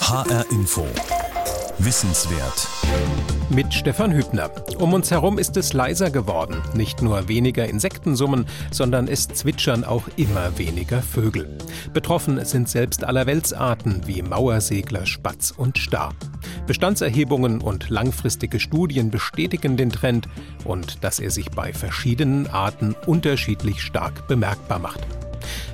HR Info. Wissenswert. Mit Stefan Hübner. Um uns herum ist es leiser geworden. Nicht nur weniger Insektensummen, sondern es zwitschern auch immer weniger Vögel. Betroffen sind selbst allerweltsarten wie Mauersegler, Spatz und Star. Bestandserhebungen und langfristige Studien bestätigen den Trend und dass er sich bei verschiedenen Arten unterschiedlich stark bemerkbar macht.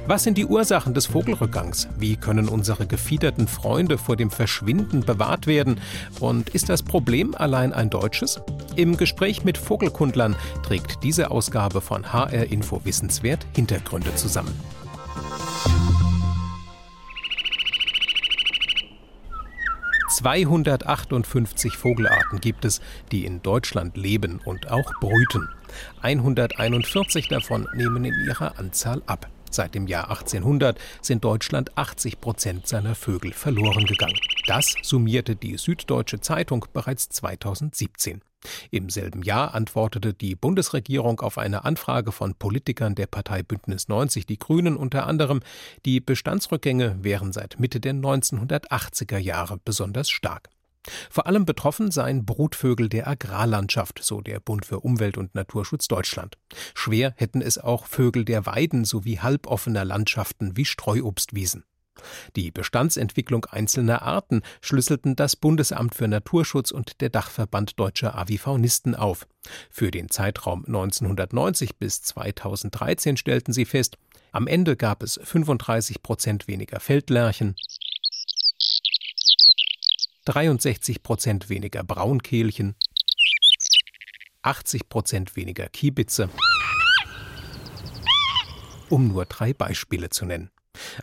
Was sind die Ursachen des Vogelrückgangs? Wie können unsere gefiederten Freunde vor dem Verschwinden bewahrt werden? Und ist das Problem allein ein deutsches? Im Gespräch mit Vogelkundlern trägt diese Ausgabe von HR Info Wissenswert Hintergründe zusammen. »258 Vogelarten gibt es, die in Deutschland leben und auch brüten. 141 davon nehmen in ihrer Anzahl ab. Seit dem Jahr 1800 sind Deutschland 80 Prozent seiner Vögel verloren gegangen. Das summierte die Süddeutsche Zeitung bereits 2017. Im selben Jahr antwortete die Bundesregierung auf eine Anfrage von Politikern der Partei Bündnis 90 Die Grünen unter anderem, die Bestandsrückgänge wären seit Mitte der 1980er Jahre besonders stark. Vor allem betroffen seien Brutvögel der Agrarlandschaft, so der Bund für Umwelt und Naturschutz Deutschland. Schwer hätten es auch Vögel der Weiden sowie halboffener Landschaften wie Streuobstwiesen. Die Bestandsentwicklung einzelner Arten schlüsselten das Bundesamt für Naturschutz und der Dachverband deutscher Avifaunisten auf. Für den Zeitraum 1990 bis 2013 stellten sie fest, am Ende gab es 35 Prozent weniger Feldlerchen, 63 Prozent weniger Braunkehlchen, 80 Prozent weniger Kiebitze, um nur drei Beispiele zu nennen.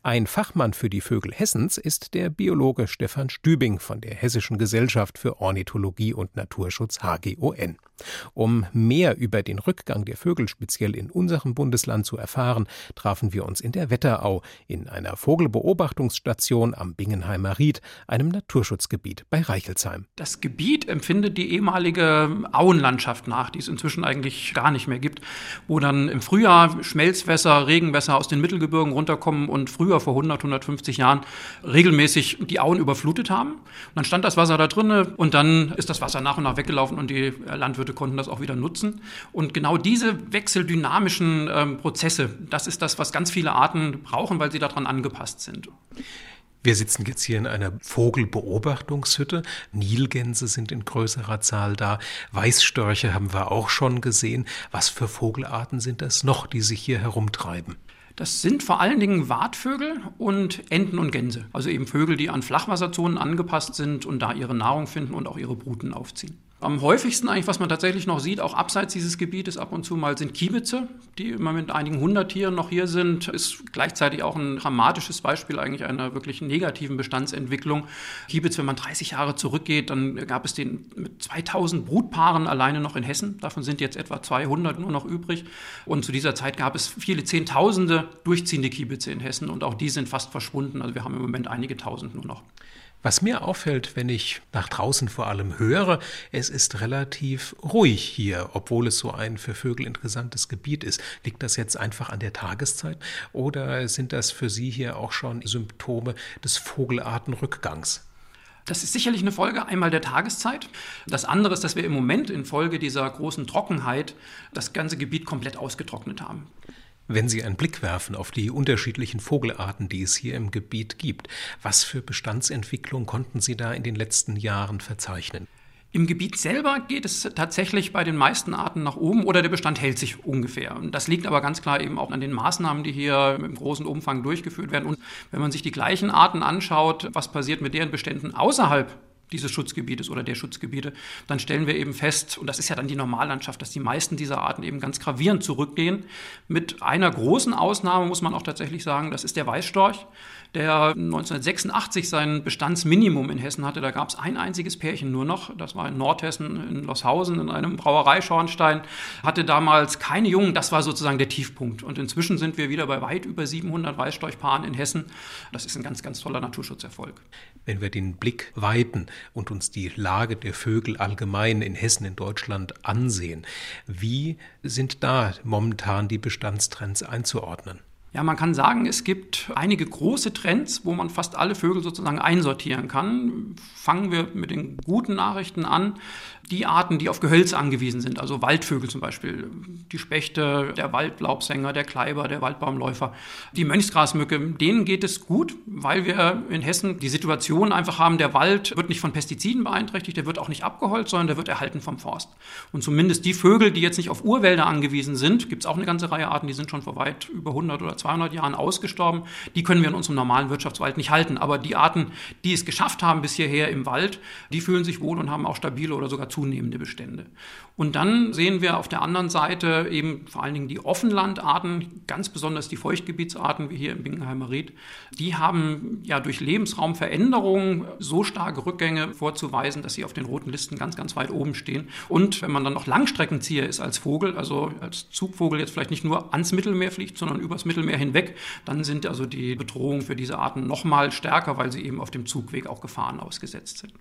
Ein Fachmann für die Vögel Hessens ist der Biologe Stefan Stübing von der Hessischen Gesellschaft für Ornithologie und Naturschutz HGON. Um mehr über den Rückgang der Vögel speziell in unserem Bundesland zu erfahren, trafen wir uns in der Wetterau in einer Vogelbeobachtungsstation am Bingenheimer Ried, einem Naturschutzgebiet bei Reichelsheim. Das Gebiet empfindet die ehemalige Auenlandschaft nach, die es inzwischen eigentlich gar nicht mehr gibt, wo dann im Frühjahr Schmelzwässer, Regenwässer aus den Mittelgebirgen runterkommen und früher vor 100, 150 Jahren regelmäßig die Auen überflutet haben. Und dann stand das Wasser da drinne und dann ist das Wasser nach und nach weggelaufen und die Landwirte Landwirte konnten das auch wieder nutzen. Und genau diese wechseldynamischen ähm, Prozesse, das ist das, was ganz viele Arten brauchen, weil sie daran angepasst sind. Wir sitzen jetzt hier in einer Vogelbeobachtungshütte. Nilgänse sind in größerer Zahl da. Weißstörche haben wir auch schon gesehen. Was für Vogelarten sind das noch, die sich hier herumtreiben? Das sind vor allen Dingen Wartvögel und Enten und Gänse. Also eben Vögel, die an Flachwasserzonen angepasst sind und da ihre Nahrung finden und auch ihre Bruten aufziehen. Am häufigsten eigentlich, was man tatsächlich noch sieht, auch abseits dieses Gebietes ab und zu mal, sind Kiebitze, die immer mit einigen hundert Tieren noch hier sind. Ist gleichzeitig auch ein dramatisches Beispiel eigentlich einer wirklich negativen Bestandsentwicklung. Kiebitz, wenn man 30 Jahre zurückgeht, dann gab es den mit 2000 Brutpaaren alleine noch in Hessen. Davon sind jetzt etwa 200 nur noch übrig. Und zu dieser Zeit gab es viele Zehntausende durchziehende Kiebitze in Hessen und auch die sind fast verschwunden. Also wir haben im Moment einige Tausend nur noch. Was mir auffällt, wenn ich nach draußen vor allem höre, es ist relativ ruhig hier, obwohl es so ein für Vögel interessantes Gebiet ist. Liegt das jetzt einfach an der Tageszeit oder sind das für Sie hier auch schon Symptome des Vogelartenrückgangs? Das ist sicherlich eine Folge einmal der Tageszeit. Das andere ist, dass wir im Moment infolge dieser großen Trockenheit das ganze Gebiet komplett ausgetrocknet haben. Wenn Sie einen Blick werfen auf die unterschiedlichen Vogelarten, die es hier im Gebiet gibt, was für Bestandsentwicklung konnten Sie da in den letzten Jahren verzeichnen? Im Gebiet selber geht es tatsächlich bei den meisten Arten nach oben oder der Bestand hält sich ungefähr. Das liegt aber ganz klar eben auch an den Maßnahmen, die hier im großen Umfang durchgeführt werden. Und wenn man sich die gleichen Arten anschaut, was passiert mit deren Beständen außerhalb dieses Schutzgebietes oder der Schutzgebiete, dann stellen wir eben fest, und das ist ja dann die Normallandschaft, dass die meisten dieser Arten eben ganz gravierend zurückgehen. Mit einer großen Ausnahme muss man auch tatsächlich sagen, das ist der Weißstorch der 1986 sein Bestandsminimum in Hessen hatte. Da gab es ein einziges Pärchen nur noch. Das war in Nordhessen, in Loshausen, in einem Brauereischornstein. Hatte damals keine Jungen. Das war sozusagen der Tiefpunkt. Und inzwischen sind wir wieder bei weit über 700 Weißstorchpaaren in Hessen. Das ist ein ganz, ganz toller Naturschutzerfolg. Wenn wir den Blick weiten und uns die Lage der Vögel allgemein in Hessen, in Deutschland ansehen, wie sind da momentan die Bestandstrends einzuordnen? Ja, man kann sagen, es gibt einige große Trends, wo man fast alle Vögel sozusagen einsortieren kann. Fangen wir mit den guten Nachrichten an die Arten, die auf Gehölz angewiesen sind, also Waldvögel zum Beispiel, die Spechte, der Waldlaubsänger, der Kleiber, der Waldbaumläufer, die Mönchsgrasmücke, denen geht es gut, weil wir in Hessen die Situation einfach haben, der Wald wird nicht von Pestiziden beeinträchtigt, der wird auch nicht abgeholzt, sondern der wird erhalten vom Forst. Und zumindest die Vögel, die jetzt nicht auf Urwälder angewiesen sind, gibt es auch eine ganze Reihe Arten, die sind schon vor weit über 100 oder 200 Jahren ausgestorben, die können wir in unserem normalen Wirtschaftswald nicht halten. Aber die Arten, die es geschafft haben bis hierher im Wald, die fühlen sich wohl und haben auch stabile oder sogar zunehmende Bestände. Und dann sehen wir auf der anderen Seite eben vor allen Dingen die Offenlandarten, ganz besonders die Feuchtgebietsarten wie hier im Bingenheimer Ried. Die haben ja durch Lebensraumveränderungen so starke Rückgänge vorzuweisen, dass sie auf den roten Listen ganz, ganz weit oben stehen. Und wenn man dann noch Langstreckenzieher ist als Vogel, also als Zugvogel jetzt vielleicht nicht nur ans Mittelmeer fliegt, sondern übers Mittelmeer hinweg, dann sind also die Bedrohungen für diese Arten noch mal stärker, weil sie eben auf dem Zugweg auch Gefahren ausgesetzt sind.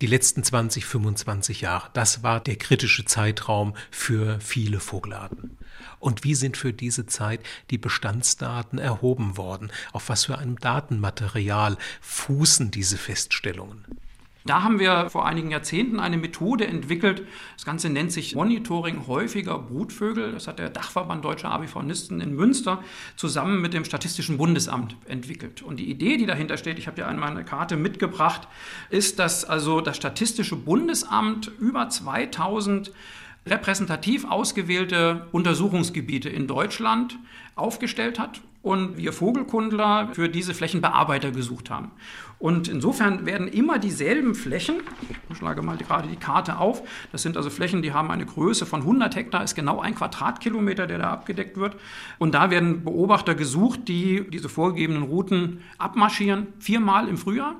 Die letzten 20, 25 Jahre, das war der kritische Zeitraum für viele Vogelarten. Und wie sind für diese Zeit die Bestandsdaten erhoben worden? Auf was für einem Datenmaterial fußen diese Feststellungen? Da haben wir vor einigen Jahrzehnten eine Methode entwickelt. Das Ganze nennt sich Monitoring häufiger Brutvögel. Das hat der Dachverband Deutscher Avifaunisten in Münster zusammen mit dem Statistischen Bundesamt entwickelt. Und die Idee, die dahinter steht, ich habe ja einmal eine Karte mitgebracht, ist, dass also das Statistische Bundesamt über 2000 repräsentativ ausgewählte Untersuchungsgebiete in Deutschland aufgestellt hat und wir Vogelkundler für diese Flächen Bearbeiter gesucht haben. Und insofern werden immer dieselben Flächen, ich schlage mal gerade die Karte auf, das sind also Flächen, die haben eine Größe von 100 Hektar, ist genau ein Quadratkilometer, der da abgedeckt wird. Und da werden Beobachter gesucht, die diese vorgegebenen Routen abmarschieren, viermal im Frühjahr,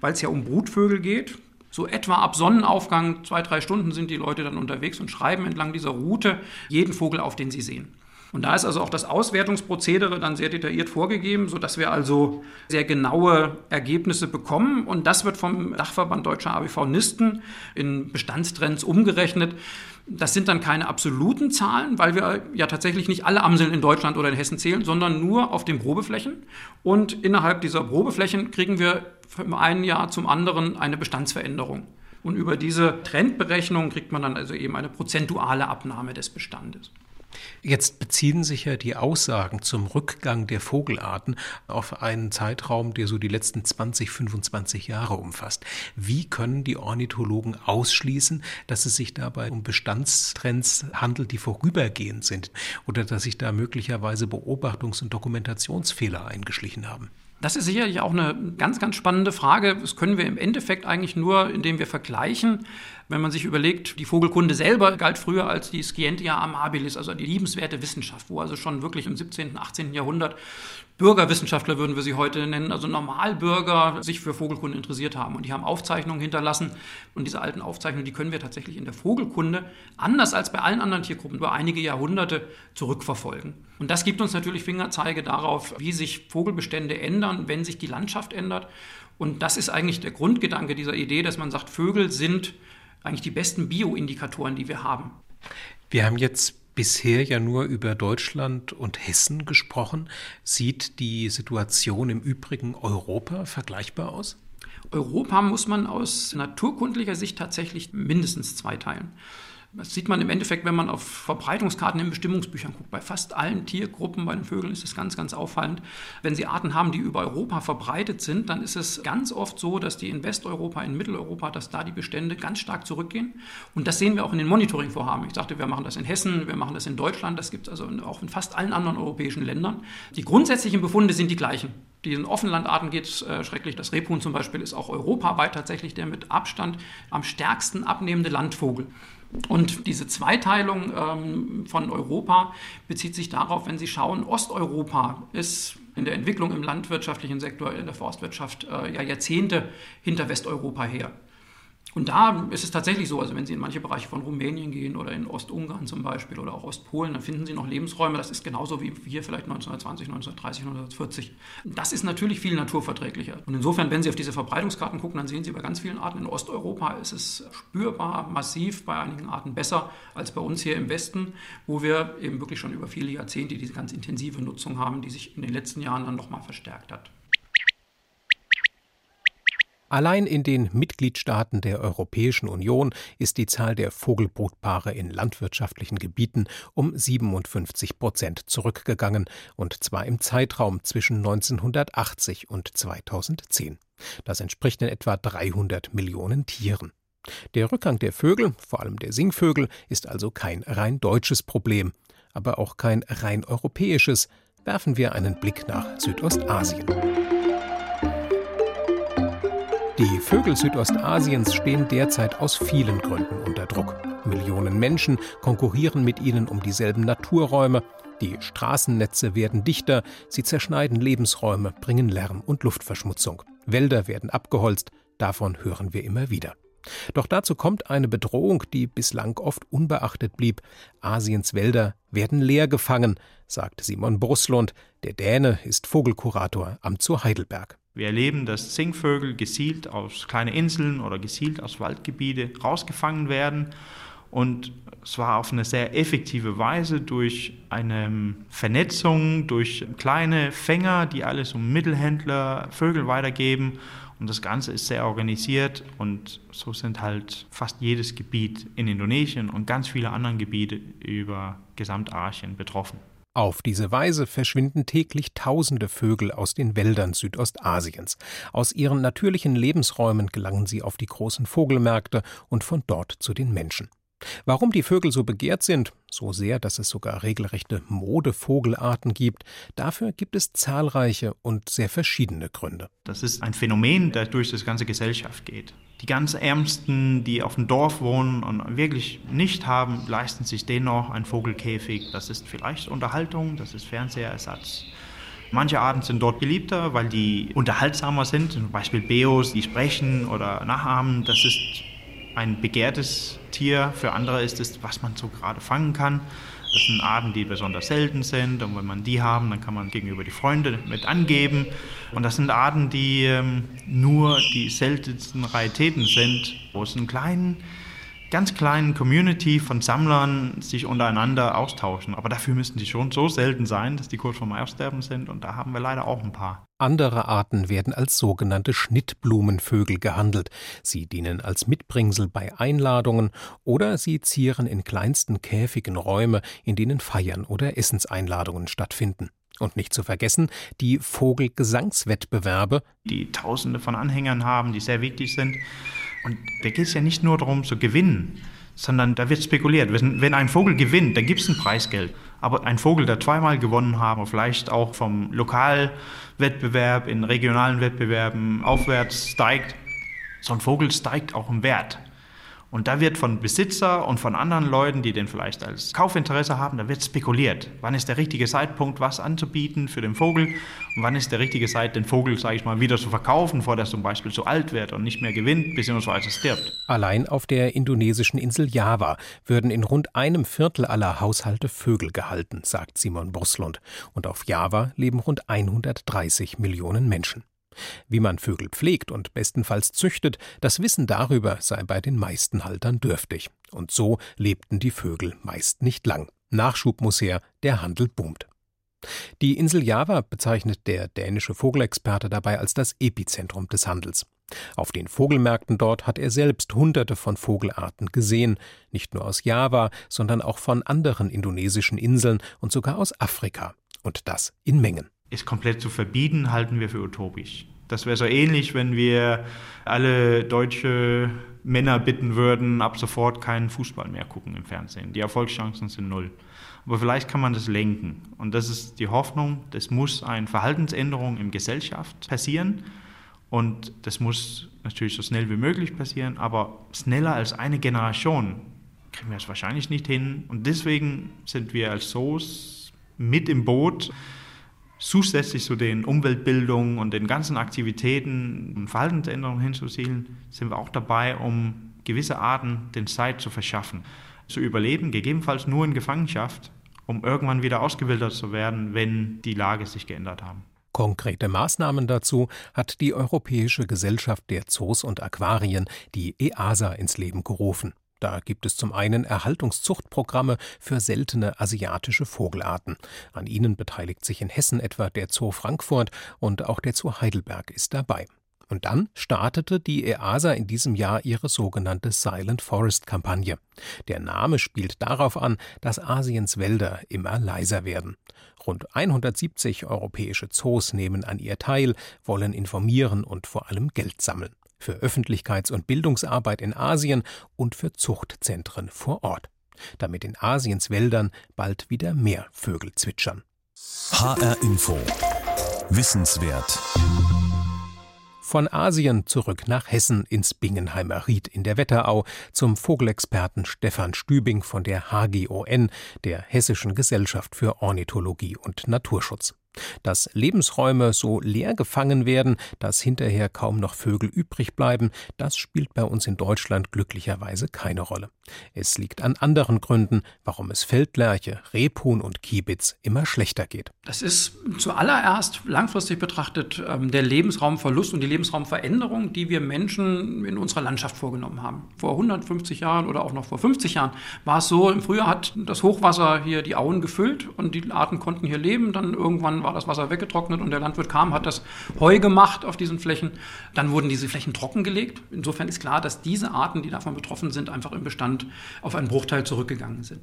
weil es ja um Brutvögel geht. So etwa ab Sonnenaufgang, zwei, drei Stunden sind die Leute dann unterwegs und schreiben entlang dieser Route jeden Vogel auf, den sie sehen. Und da ist also auch das Auswertungsprozedere dann sehr detailliert vorgegeben, sodass wir also sehr genaue Ergebnisse bekommen. Und das wird vom Dachverband Deutscher ABV-Nisten in Bestandstrends umgerechnet. Das sind dann keine absoluten Zahlen, weil wir ja tatsächlich nicht alle Amseln in Deutschland oder in Hessen zählen, sondern nur auf den Probeflächen. Und innerhalb dieser Probeflächen kriegen wir vom einen Jahr zum anderen eine Bestandsveränderung. Und über diese Trendberechnung kriegt man dann also eben eine prozentuale Abnahme des Bestandes. Jetzt beziehen sich ja die Aussagen zum Rückgang der Vogelarten auf einen Zeitraum, der so die letzten 20, 25 Jahre umfasst. Wie können die Ornithologen ausschließen, dass es sich dabei um Bestandstrends handelt, die vorübergehend sind oder dass sich da möglicherweise Beobachtungs- und Dokumentationsfehler eingeschlichen haben? Das ist sicherlich auch eine ganz, ganz spannende Frage. Das können wir im Endeffekt eigentlich nur, indem wir vergleichen. Wenn man sich überlegt, die Vogelkunde selber galt früher als die Scientia amabilis, also die liebenswerte Wissenschaft, wo also schon wirklich im 17., 18. Jahrhundert Bürgerwissenschaftler würden wir sie heute nennen, also Normalbürger sich für Vogelkunde interessiert haben. Und die haben Aufzeichnungen hinterlassen. Und diese alten Aufzeichnungen, die können wir tatsächlich in der Vogelkunde, anders als bei allen anderen Tiergruppen, über einige Jahrhunderte zurückverfolgen. Und das gibt uns natürlich Fingerzeige darauf, wie sich Vogelbestände ändern, wenn sich die Landschaft ändert. Und das ist eigentlich der Grundgedanke dieser Idee, dass man sagt, Vögel sind eigentlich die besten Bioindikatoren, die wir haben. Wir haben jetzt bisher ja nur über Deutschland und Hessen gesprochen. Sieht die Situation im übrigen Europa vergleichbar aus? Europa muss man aus naturkundlicher Sicht tatsächlich mindestens zweiteilen. Das sieht man im Endeffekt, wenn man auf Verbreitungskarten in Bestimmungsbüchern guckt. Bei fast allen Tiergruppen, bei den Vögeln ist es ganz, ganz auffallend. Wenn Sie Arten haben, die über Europa verbreitet sind, dann ist es ganz oft so, dass die in Westeuropa, in Mitteleuropa, dass da die Bestände ganz stark zurückgehen. Und das sehen wir auch in den Monitoringvorhaben. Ich sagte, wir machen das in Hessen, wir machen das in Deutschland, das gibt es also auch in fast allen anderen europäischen Ländern. Die grundsätzlichen Befunde sind die gleichen. Diesen Offenlandarten geht es äh, schrecklich. Das Rebhuhn zum Beispiel ist auch europaweit tatsächlich der mit Abstand am stärksten abnehmende Landvogel. Und diese Zweiteilung ähm, von Europa bezieht sich darauf, wenn Sie schauen, Osteuropa ist in der Entwicklung im landwirtschaftlichen Sektor, in der Forstwirtschaft äh, ja Jahrzehnte hinter Westeuropa her. Und da ist es tatsächlich so, also wenn Sie in manche Bereiche von Rumänien gehen oder in Ostungarn zum Beispiel oder auch Ostpolen, dann finden Sie noch Lebensräume. Das ist genauso wie hier vielleicht 1920, 1930, 1940. Das ist natürlich viel naturverträglicher. Und insofern, wenn Sie auf diese Verbreitungskarten gucken, dann sehen Sie bei ganz vielen Arten in Osteuropa ist es spürbar massiv bei einigen Arten besser als bei uns hier im Westen, wo wir eben wirklich schon über viele Jahrzehnte diese ganz intensive Nutzung haben, die sich in den letzten Jahren dann nochmal verstärkt hat. Allein in den Mitgliedstaaten der Europäischen Union ist die Zahl der Vogelbrutpaare in landwirtschaftlichen Gebieten um 57 Prozent zurückgegangen, und zwar im Zeitraum zwischen 1980 und 2010. Das entspricht in etwa 300 Millionen Tieren. Der Rückgang der Vögel, vor allem der Singvögel, ist also kein rein deutsches Problem, aber auch kein rein europäisches. Werfen wir einen Blick nach Südostasien. Die Vögel Südostasiens stehen derzeit aus vielen Gründen unter Druck. Millionen Menschen konkurrieren mit ihnen um dieselben Naturräume, die Straßennetze werden dichter, sie zerschneiden Lebensräume, bringen Lärm und Luftverschmutzung. Wälder werden abgeholzt, davon hören wir immer wieder. Doch dazu kommt eine Bedrohung, die bislang oft unbeachtet blieb. Asiens Wälder werden leer gefangen, sagt Simon Bruslund. Der Däne ist Vogelkurator am Zoo Heidelberg. Wir erleben, dass Singvögel gezielt aus kleinen Inseln oder gezielt aus Waldgebiete rausgefangen werden und zwar auf eine sehr effektive Weise durch eine Vernetzung, durch kleine Fänger, die alles um Mittelhändler Vögel weitergeben. Und das Ganze ist sehr organisiert und so sind halt fast jedes Gebiet in Indonesien und ganz viele andere Gebiete über Gesamtasien betroffen. Auf diese Weise verschwinden täglich tausende Vögel aus den Wäldern Südostasiens. Aus ihren natürlichen Lebensräumen gelangen sie auf die großen Vogelmärkte und von dort zu den Menschen. Warum die Vögel so begehrt sind, so sehr, dass es sogar regelrechte Modevogelarten gibt, dafür gibt es zahlreiche und sehr verschiedene Gründe. Das ist ein Phänomen, das durch das ganze Gesellschaft geht. Die ganz Ärmsten, die auf dem Dorf wohnen und wirklich nicht haben, leisten sich dennoch ein Vogelkäfig. Das ist vielleicht Unterhaltung, das ist Fernsehersatz. Manche Arten sind dort beliebter, weil die unterhaltsamer sind, zum Beispiel Beos, die sprechen oder nachahmen. Das ist ein begehrtes Tier, für andere ist es, was man so gerade fangen kann. Das sind Arten, die besonders selten sind und wenn man die haben, dann kann man gegenüber die Freunde mit angeben. Und das sind Arten, die ähm, nur die seltensten Raritäten sind, wo es einen kleinen ganz kleinen Community von Sammlern sich untereinander austauschen. Aber dafür müssten die schon so selten sein, dass die kurz vorm Aussterben sind. Und da haben wir leider auch ein paar. Andere Arten werden als sogenannte Schnittblumenvögel gehandelt. Sie dienen als Mitbringsel bei Einladungen oder sie zieren in kleinsten Käfigen Räume, in denen Feiern oder Essenseinladungen stattfinden. Und nicht zu vergessen die Vogelgesangswettbewerbe, die Tausende von Anhängern haben, die sehr wichtig sind. Und da geht es ja nicht nur darum zu gewinnen, sondern da wird spekuliert. Wenn ein Vogel gewinnt, dann gibt es ein Preisgeld. Aber ein Vogel, der zweimal gewonnen hat, vielleicht auch vom Lokalwettbewerb in regionalen Wettbewerben aufwärts steigt, so ein Vogel steigt auch im Wert. Und da wird von Besitzer und von anderen Leuten, die den vielleicht als Kaufinteresse haben, da wird spekuliert. Wann ist der richtige Zeitpunkt, was anzubieten für den Vogel? Und wann ist der richtige Zeit, den Vogel, sage ich mal, wieder zu verkaufen, bevor der zum Beispiel zu alt wird und nicht mehr gewinnt, bzw. stirbt? Allein auf der indonesischen Insel Java würden in rund einem Viertel aller Haushalte Vögel gehalten, sagt Simon Bruslund. Und auf Java leben rund 130 Millionen Menschen. Wie man Vögel pflegt und bestenfalls züchtet, das Wissen darüber sei bei den meisten Haltern dürftig. Und so lebten die Vögel meist nicht lang. Nachschub muss her, der Handel boomt. Die Insel Java bezeichnet der dänische Vogelexperte dabei als das Epizentrum des Handels. Auf den Vogelmärkten dort hat er selbst hunderte von Vogelarten gesehen, nicht nur aus Java, sondern auch von anderen indonesischen Inseln und sogar aus Afrika. Und das in Mengen es komplett zu verbieten, halten wir für utopisch. Das wäre so ähnlich, wenn wir alle deutsche Männer bitten würden, ab sofort keinen Fußball mehr gucken im Fernsehen. Die Erfolgschancen sind null. Aber vielleicht kann man das lenken. Und das ist die Hoffnung, das muss eine Verhaltensänderung in Gesellschaft passieren. Und das muss natürlich so schnell wie möglich passieren, aber schneller als eine Generation kriegen wir es wahrscheinlich nicht hin. Und deswegen sind wir als SOS mit im Boot Zusätzlich zu den Umweltbildungen und den ganzen Aktivitäten und Verhaltensänderungen hinzuzielen, sind wir auch dabei, um gewisse Arten den Zeit zu verschaffen, zu überleben, gegebenenfalls nur in Gefangenschaft, um irgendwann wieder ausgewildert zu werden, wenn die Lage sich geändert haben. Konkrete Maßnahmen dazu hat die Europäische Gesellschaft der Zoos und Aquarien, die EASA, ins Leben gerufen. Da gibt es zum einen Erhaltungszuchtprogramme für seltene asiatische Vogelarten. An ihnen beteiligt sich in Hessen etwa der Zoo Frankfurt und auch der Zoo Heidelberg ist dabei. Und dann startete die EASA in diesem Jahr ihre sogenannte Silent Forest Kampagne. Der Name spielt darauf an, dass Asiens Wälder immer leiser werden. Rund 170 europäische Zoos nehmen an ihr teil, wollen informieren und vor allem Geld sammeln für Öffentlichkeits- und Bildungsarbeit in Asien und für Zuchtzentren vor Ort, damit in Asiens Wäldern bald wieder mehr Vögel zwitschern. HR Info Wissenswert von Asien zurück nach Hessen ins Bingenheimer Ried in der Wetterau zum Vogelexperten Stefan Stübing von der HGON, der Hessischen Gesellschaft für Ornithologie und Naturschutz. Dass Lebensräume so leer gefangen werden, dass hinterher kaum noch Vögel übrig bleiben, das spielt bei uns in Deutschland glücklicherweise keine Rolle. Es liegt an anderen Gründen, warum es Feldlerche, Rebhuhn und Kiebitz immer schlechter geht. Das ist zuallererst langfristig betrachtet ähm, der Lebensraumverlust und die Lebensraumveränderung, die wir Menschen in unserer Landschaft vorgenommen haben. Vor 150 Jahren oder auch noch vor 50 Jahren war es so, im Frühjahr hat das Hochwasser hier die Auen gefüllt und die Arten konnten hier leben. Dann irgendwann war das Wasser weggetrocknet und der Landwirt kam, hat das Heu gemacht auf diesen Flächen. Dann wurden diese Flächen trockengelegt. Insofern ist klar, dass diese Arten, die davon betroffen sind, einfach im Bestand auf einen Bruchteil zurückgegangen sind.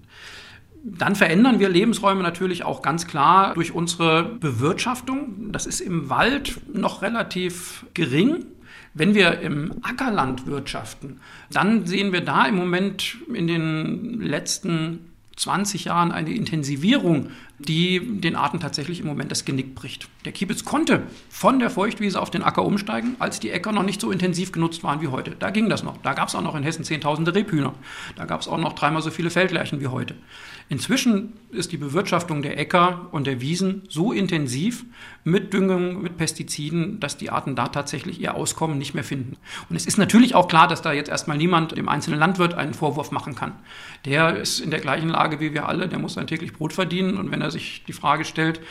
Dann verändern wir Lebensräume natürlich auch ganz klar durch unsere Bewirtschaftung. Das ist im Wald noch relativ gering. Wenn wir im Ackerland wirtschaften, dann sehen wir da im Moment in den letzten 20 Jahren eine Intensivierung, die den Arten tatsächlich im Moment das Genick bricht. Der Kiebitz konnte von der Feuchtwiese auf den Acker umsteigen, als die Äcker noch nicht so intensiv genutzt waren wie heute. Da ging das noch. Da gab es auch noch in Hessen Zehntausende Rebhühner. Da gab es auch noch dreimal so viele Feldlärchen wie heute. Inzwischen ist die Bewirtschaftung der Äcker und der Wiesen so intensiv mit Düngung, mit Pestiziden, dass die Arten da tatsächlich ihr Auskommen nicht mehr finden. Und es ist natürlich auch klar, dass da jetzt erstmal niemand dem einzelnen Landwirt einen Vorwurf machen kann. Der ist in der gleichen Lage wie wir alle, der muss sein täglich Brot verdienen und wenn er sich die Frage stellt,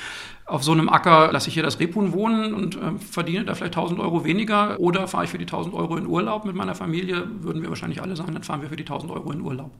auf so einem Acker lasse ich hier das Rebhuhn wohnen und äh, verdiene da vielleicht 1000 Euro weniger oder fahre ich für die 1000 Euro in Urlaub mit meiner Familie, würden wir wahrscheinlich alle sagen, dann fahren wir für die 1000 Euro in Urlaub.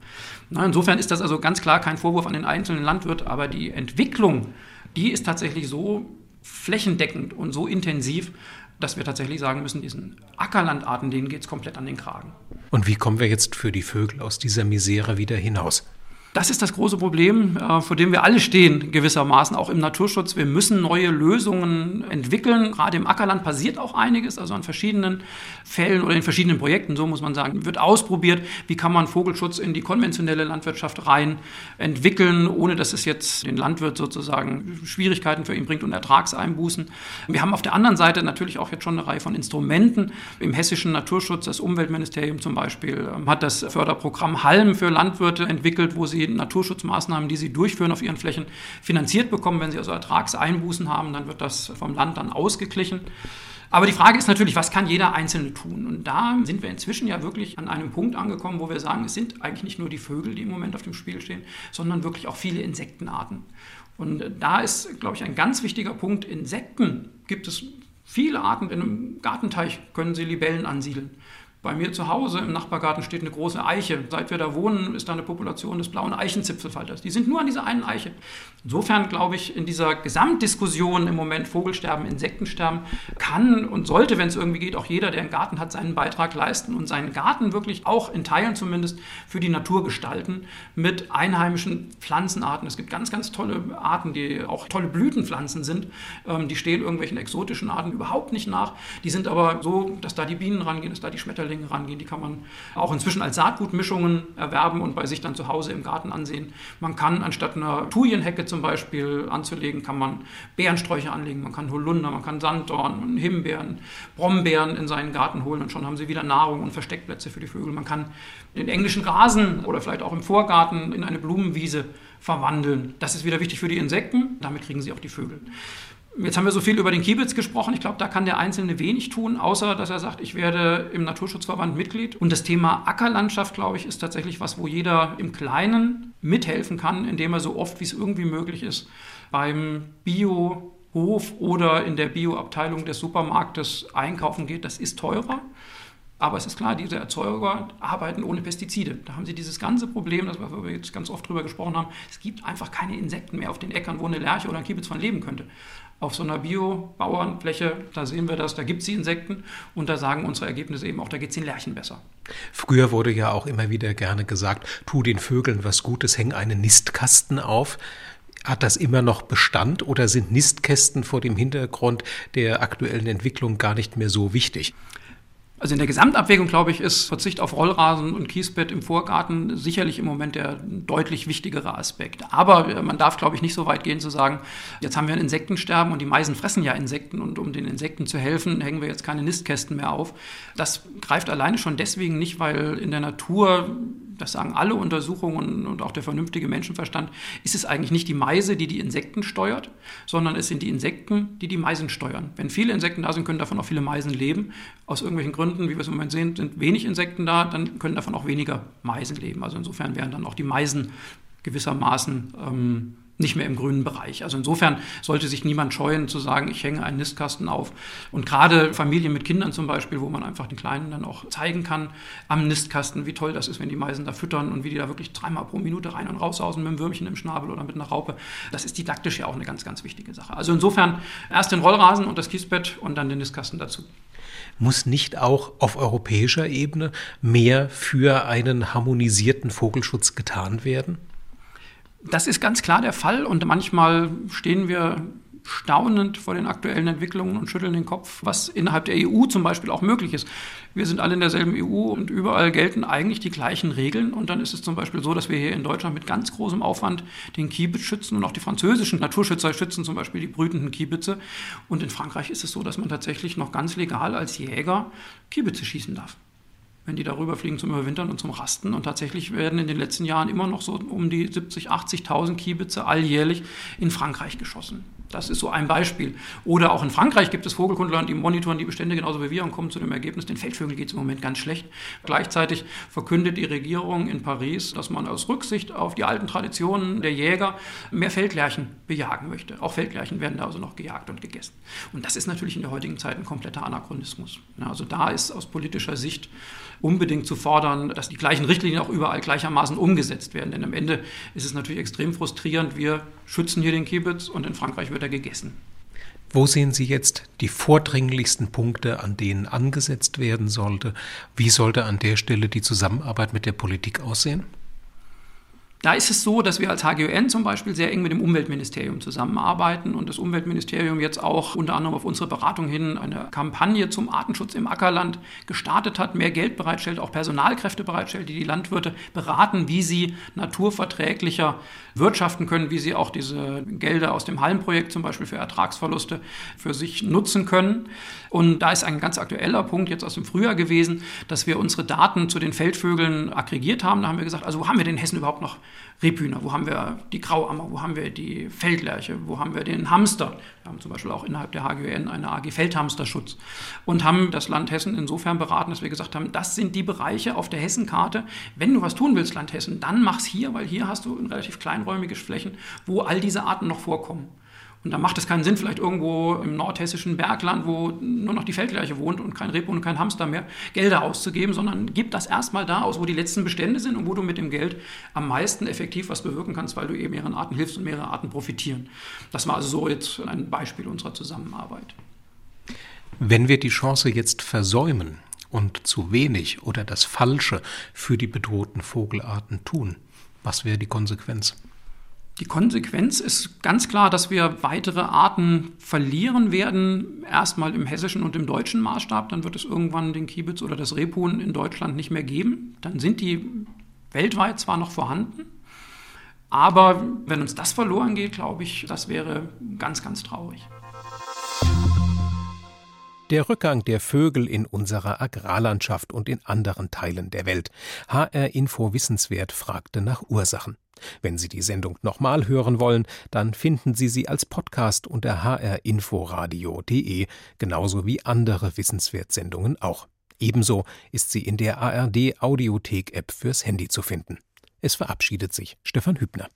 Na, insofern ist das also ganz klar kein Vorwurf an den einzelnen Landwirt, aber die Entwicklung, die ist tatsächlich so flächendeckend und so intensiv, dass wir tatsächlich sagen müssen, diesen Ackerlandarten, denen geht es komplett an den Kragen. Und wie kommen wir jetzt für die Vögel aus dieser Misere wieder hinaus? Das ist das große Problem, äh, vor dem wir alle stehen, gewissermaßen, auch im Naturschutz. Wir müssen neue Lösungen entwickeln. Gerade im Ackerland passiert auch einiges, also an verschiedenen Fällen oder in verschiedenen Projekten, so muss man sagen, wird ausprobiert, wie kann man Vogelschutz in die konventionelle Landwirtschaft rein entwickeln, ohne dass es jetzt den Landwirt sozusagen Schwierigkeiten für ihn bringt und Ertragseinbußen. Wir haben auf der anderen Seite natürlich auch jetzt schon eine Reihe von Instrumenten. Im hessischen Naturschutz, das Umweltministerium zum Beispiel, ähm, hat das Förderprogramm Halm für Landwirte entwickelt, wo sie die Naturschutzmaßnahmen, die sie durchführen auf ihren Flächen, finanziert bekommen. Wenn sie also Ertragseinbußen haben, dann wird das vom Land dann ausgeglichen. Aber die Frage ist natürlich, was kann jeder Einzelne tun? Und da sind wir inzwischen ja wirklich an einem Punkt angekommen, wo wir sagen, es sind eigentlich nicht nur die Vögel, die im Moment auf dem Spiel stehen, sondern wirklich auch viele Insektenarten. Und da ist, glaube ich, ein ganz wichtiger Punkt. Insekten gibt es viele Arten. In einem Gartenteich können Sie Libellen ansiedeln. Bei mir zu Hause im Nachbargarten steht eine große Eiche. Seit wir da wohnen, ist da eine Population des blauen Eichenzipfelfalters. Die sind nur an dieser einen Eiche. Insofern glaube ich, in dieser Gesamtdiskussion im Moment Vogelsterben, Insektensterben kann und sollte, wenn es irgendwie geht, auch jeder, der einen Garten hat, seinen Beitrag leisten und seinen Garten wirklich auch in Teilen zumindest für die Natur gestalten mit einheimischen Pflanzenarten. Es gibt ganz, ganz tolle Arten, die auch tolle Blütenpflanzen sind. Ähm, die stehen irgendwelchen exotischen Arten überhaupt nicht nach. Die sind aber so, dass da die Bienen rangehen, dass da die Schmetterlinge Schmetterlinge rangehen. Die kann man auch inzwischen als Saatgutmischungen erwerben und bei sich dann zu Hause im Garten ansehen. Man kann anstatt einer Thujenhecke zum Beispiel anzulegen, kann man Beerensträucher anlegen. Man kann Holunder, man kann Sanddorn, Himbeeren, Brombeeren in seinen Garten holen und schon haben sie wieder Nahrung und Versteckplätze für die Vögel. Man kann den englischen Rasen oder vielleicht auch im Vorgarten in eine Blumenwiese verwandeln. Das ist wieder wichtig für die Insekten, damit kriegen sie auch die Vögel. Jetzt haben wir so viel über den Kiebitz gesprochen. Ich glaube, da kann der Einzelne wenig tun, außer dass er sagt, ich werde im Naturschutzverband Mitglied. Und das Thema Ackerlandschaft, glaube ich, ist tatsächlich was, wo jeder im Kleinen mithelfen kann, indem er so oft wie es irgendwie möglich ist beim Biohof oder in der Bioabteilung des Supermarktes einkaufen geht. Das ist teurer. Aber es ist klar, diese Erzeuger arbeiten ohne Pestizide. Da haben sie dieses ganze Problem, das wir jetzt ganz oft drüber gesprochen haben. Es gibt einfach keine Insekten mehr auf den Äckern, wo eine Lerche oder ein Kiebitz von leben könnte. Auf so einer Bio-Bauernfläche, da sehen wir das, da gibt es die Insekten und da sagen unsere Ergebnisse eben auch, da geht es den Lerchen besser. Früher wurde ja auch immer wieder gerne gesagt, tu den Vögeln was Gutes, häng einen Nistkasten auf. Hat das immer noch Bestand oder sind Nistkästen vor dem Hintergrund der aktuellen Entwicklung gar nicht mehr so wichtig? Also in der Gesamtabwägung, glaube ich, ist Verzicht auf Rollrasen und Kiesbett im Vorgarten sicherlich im Moment der deutlich wichtigere Aspekt. Aber man darf, glaube ich, nicht so weit gehen zu sagen, jetzt haben wir ein Insektensterben und die Meisen fressen ja Insekten und um den Insekten zu helfen, hängen wir jetzt keine Nistkästen mehr auf. Das greift alleine schon deswegen nicht, weil in der Natur das sagen alle Untersuchungen und auch der vernünftige Menschenverstand, ist es eigentlich nicht die Meise, die die Insekten steuert, sondern es sind die Insekten, die die Meisen steuern. Wenn viele Insekten da sind, können davon auch viele Meisen leben. Aus irgendwelchen Gründen, wie wir es im Moment sehen, sind wenig Insekten da, dann können davon auch weniger Meisen leben. Also insofern wären dann auch die Meisen gewissermaßen ähm, nicht mehr im grünen Bereich. Also insofern sollte sich niemand scheuen zu sagen, ich hänge einen Nistkasten auf. Und gerade Familien mit Kindern zum Beispiel, wo man einfach den Kleinen dann auch zeigen kann am Nistkasten, wie toll das ist, wenn die Meisen da füttern und wie die da wirklich dreimal pro Minute rein und raushausen mit einem Würmchen im Schnabel oder mit einer Raupe. Das ist didaktisch ja auch eine ganz, ganz wichtige Sache. Also insofern erst den Rollrasen und das Kiesbett und dann den Nistkasten dazu muss nicht auch auf europäischer Ebene mehr für einen harmonisierten Vogelschutz getan werden? Das ist ganz klar der Fall und manchmal stehen wir staunend vor den aktuellen Entwicklungen und schütteln den Kopf, was innerhalb der EU zum Beispiel auch möglich ist. Wir sind alle in derselben EU und überall gelten eigentlich die gleichen Regeln. Und dann ist es zum Beispiel so, dass wir hier in Deutschland mit ganz großem Aufwand den Kiebitz schützen und auch die französischen Naturschützer schützen zum Beispiel die brütenden Kiebitze. Und in Frankreich ist es so, dass man tatsächlich noch ganz legal als Jäger Kiebitze schießen darf wenn die darüber fliegen zum Überwintern und zum Rasten. Und tatsächlich werden in den letzten Jahren immer noch so um die 70.000, 80.000 Kiebitze alljährlich in Frankreich geschossen. Das ist so ein Beispiel. Oder auch in Frankreich gibt es Vogelkundler, die monitoren die Bestände genauso wie wir und kommen zu dem Ergebnis, den Feldvögeln geht es im Moment ganz schlecht. Gleichzeitig verkündet die Regierung in Paris, dass man aus Rücksicht auf die alten Traditionen der Jäger mehr Feldlärchen bejagen möchte. Auch Feldlärchen werden da also noch gejagt und gegessen. Und das ist natürlich in der heutigen Zeit ein kompletter Anachronismus. Also da ist aus politischer Sicht unbedingt zu fordern, dass die gleichen Richtlinien auch überall gleichermaßen umgesetzt werden. Denn am Ende ist es natürlich extrem frustrierend. Wir schützen hier den Kiebitz und in Frankreich wird er gegessen. Wo sehen Sie jetzt die vordringlichsten Punkte, an denen angesetzt werden sollte? Wie sollte an der Stelle die Zusammenarbeit mit der Politik aussehen? Da ist es so, dass wir als HGON zum Beispiel sehr eng mit dem Umweltministerium zusammenarbeiten und das Umweltministerium jetzt auch unter anderem auf unsere Beratung hin eine Kampagne zum Artenschutz im Ackerland gestartet hat, mehr Geld bereitstellt, auch Personalkräfte bereitstellt, die die Landwirte beraten, wie sie naturverträglicher wirtschaften können, wie sie auch diese Gelder aus dem Hallenprojekt zum Beispiel für Ertragsverluste für sich nutzen können. Und da ist ein ganz aktueller Punkt jetzt aus dem Frühjahr gewesen, dass wir unsere Daten zu den Feldvögeln aggregiert haben. Da haben wir gesagt, also wo haben wir den Hessen überhaupt noch Rebhühner, wo haben wir die Grauammer, wo haben wir die Feldlerche, wo haben wir den Hamster. Wir haben zum Beispiel auch innerhalb der HGN eine AG Feldhamsterschutz und haben das Land Hessen insofern beraten, dass wir gesagt haben, das sind die Bereiche auf der Hessenkarte. Wenn du was tun willst, Land Hessen, dann mach's hier, weil hier hast du relativ kleinräumige Flächen, wo all diese Arten noch vorkommen. Und da macht es keinen Sinn, vielleicht irgendwo im nordhessischen Bergland, wo nur noch die Feldlerche wohnt und kein Reb und kein Hamster mehr, Gelder auszugeben, sondern gib das erstmal da aus, wo die letzten Bestände sind und wo du mit dem Geld am meisten effektiv was bewirken kannst, weil du eben mehreren Arten hilfst und mehrere Arten profitieren. Das war also so jetzt ein Beispiel unserer Zusammenarbeit. Wenn wir die Chance jetzt versäumen und zu wenig oder das Falsche für die bedrohten Vogelarten tun, was wäre die Konsequenz? Die Konsequenz ist ganz klar, dass wir weitere Arten verlieren werden. Erstmal im hessischen und im deutschen Maßstab. Dann wird es irgendwann den Kiebitz oder das Rebhuhn in Deutschland nicht mehr geben. Dann sind die weltweit zwar noch vorhanden, aber wenn uns das verloren geht, glaube ich, das wäre ganz, ganz traurig. Der Rückgang der Vögel in unserer Agrarlandschaft und in anderen Teilen der Welt. HR Info Wissenswert fragte nach Ursachen. Wenn Sie die Sendung nochmal hören wollen, dann finden Sie sie als Podcast unter hrinforadio.de, genauso wie andere Wissenswertsendungen auch. Ebenso ist sie in der ARD Audiothek App fürs Handy zu finden. Es verabschiedet sich Stefan Hübner.